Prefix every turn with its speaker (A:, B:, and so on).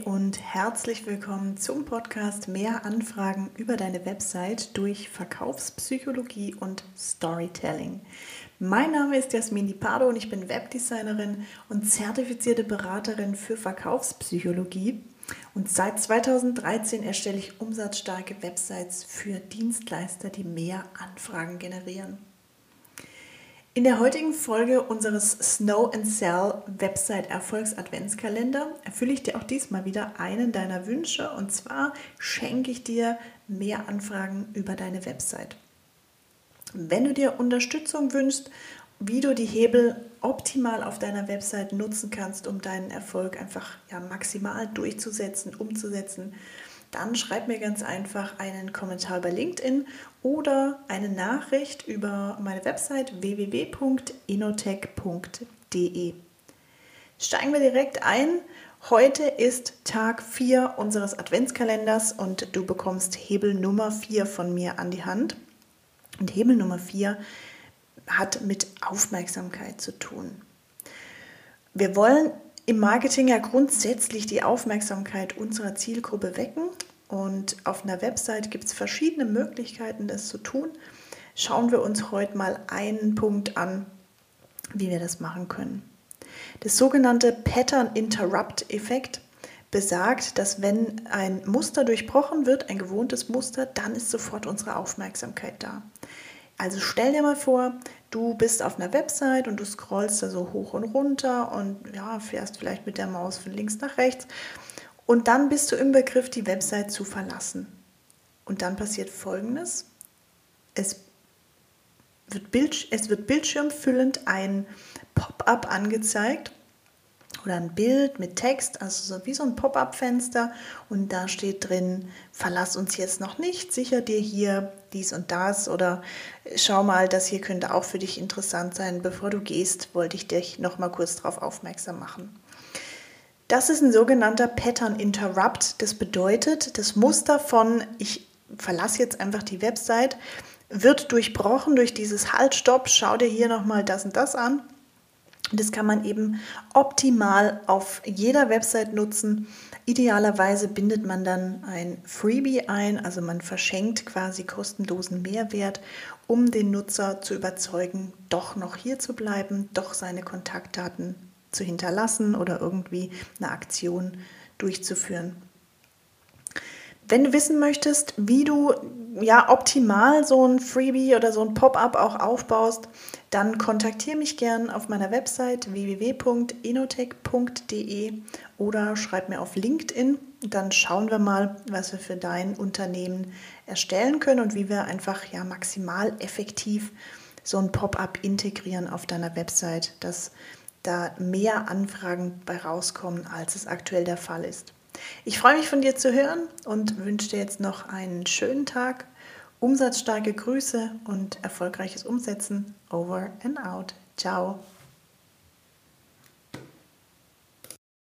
A: und herzlich willkommen zum Podcast Mehr Anfragen über deine Website durch Verkaufspsychologie und Storytelling. Mein Name ist Jasmin Pardo und ich bin Webdesignerin und zertifizierte Beraterin für Verkaufspsychologie. Und seit 2013 erstelle ich umsatzstarke Websites für Dienstleister, die mehr Anfragen generieren. In der heutigen Folge unseres Snow and Sell Website Erfolgs Adventskalender erfülle ich dir auch diesmal wieder einen deiner Wünsche und zwar schenke ich dir mehr Anfragen über deine Website. Wenn du dir Unterstützung wünschst, wie du die Hebel optimal auf deiner Website nutzen kannst, um deinen Erfolg einfach ja, maximal durchzusetzen, umzusetzen, dann schreib mir ganz einfach einen Kommentar bei LinkedIn oder eine Nachricht über meine Website www.inotech.de. Steigen wir direkt ein. Heute ist Tag 4 unseres Adventskalenders und du bekommst Hebel Nummer 4 von mir an die Hand. Und Hebel Nummer 4 hat mit Aufmerksamkeit zu tun. Wir wollen im Marketing ja grundsätzlich die Aufmerksamkeit unserer Zielgruppe wecken und auf einer Website gibt es verschiedene Möglichkeiten, das zu tun. Schauen wir uns heute mal einen Punkt an, wie wir das machen können. Das sogenannte Pattern Interrupt Effekt besagt, dass wenn ein Muster durchbrochen wird, ein gewohntes Muster, dann ist sofort unsere Aufmerksamkeit da. Also stell dir mal vor, du bist auf einer Website und du scrollst da so hoch und runter und ja, fährst vielleicht mit der Maus von links nach rechts und dann bist du im Begriff, die Website zu verlassen. Und dann passiert Folgendes. Es wird, Bild, es wird bildschirmfüllend ein Pop-up angezeigt oder ein Bild mit Text, also so wie so ein Pop-up-Fenster und da steht drin, verlass uns jetzt noch nicht, sicher dir hier dies und das oder schau mal, das hier könnte auch für dich interessant sein. Bevor du gehst, wollte ich dich noch mal kurz darauf aufmerksam machen. Das ist ein sogenannter Pattern Interrupt. Das bedeutet, das Muster von ich verlasse jetzt einfach die Website wird durchbrochen durch dieses Halt, Stopp, schau dir hier nochmal das und das an. Das kann man eben optimal auf jeder Website nutzen. Idealerweise bindet man dann ein Freebie ein, also man verschenkt quasi kostenlosen Mehrwert, um den Nutzer zu überzeugen, doch noch hier zu bleiben, doch seine Kontaktdaten zu hinterlassen oder irgendwie eine Aktion durchzuführen. Wenn du wissen möchtest, wie du ja optimal so ein Freebie oder so ein Pop-up auch aufbaust, dann kontaktiere mich gern auf meiner Website www.inotech.de oder schreib mir auf LinkedIn. Dann schauen wir mal, was wir für dein Unternehmen erstellen können und wie wir einfach ja maximal effektiv so ein Pop-up integrieren auf deiner Website, dass da mehr Anfragen bei rauskommen, als es aktuell der Fall ist. Ich freue mich von dir zu hören und wünsche dir jetzt noch einen schönen Tag, umsatzstarke Grüße und erfolgreiches Umsetzen. Over and out. Ciao.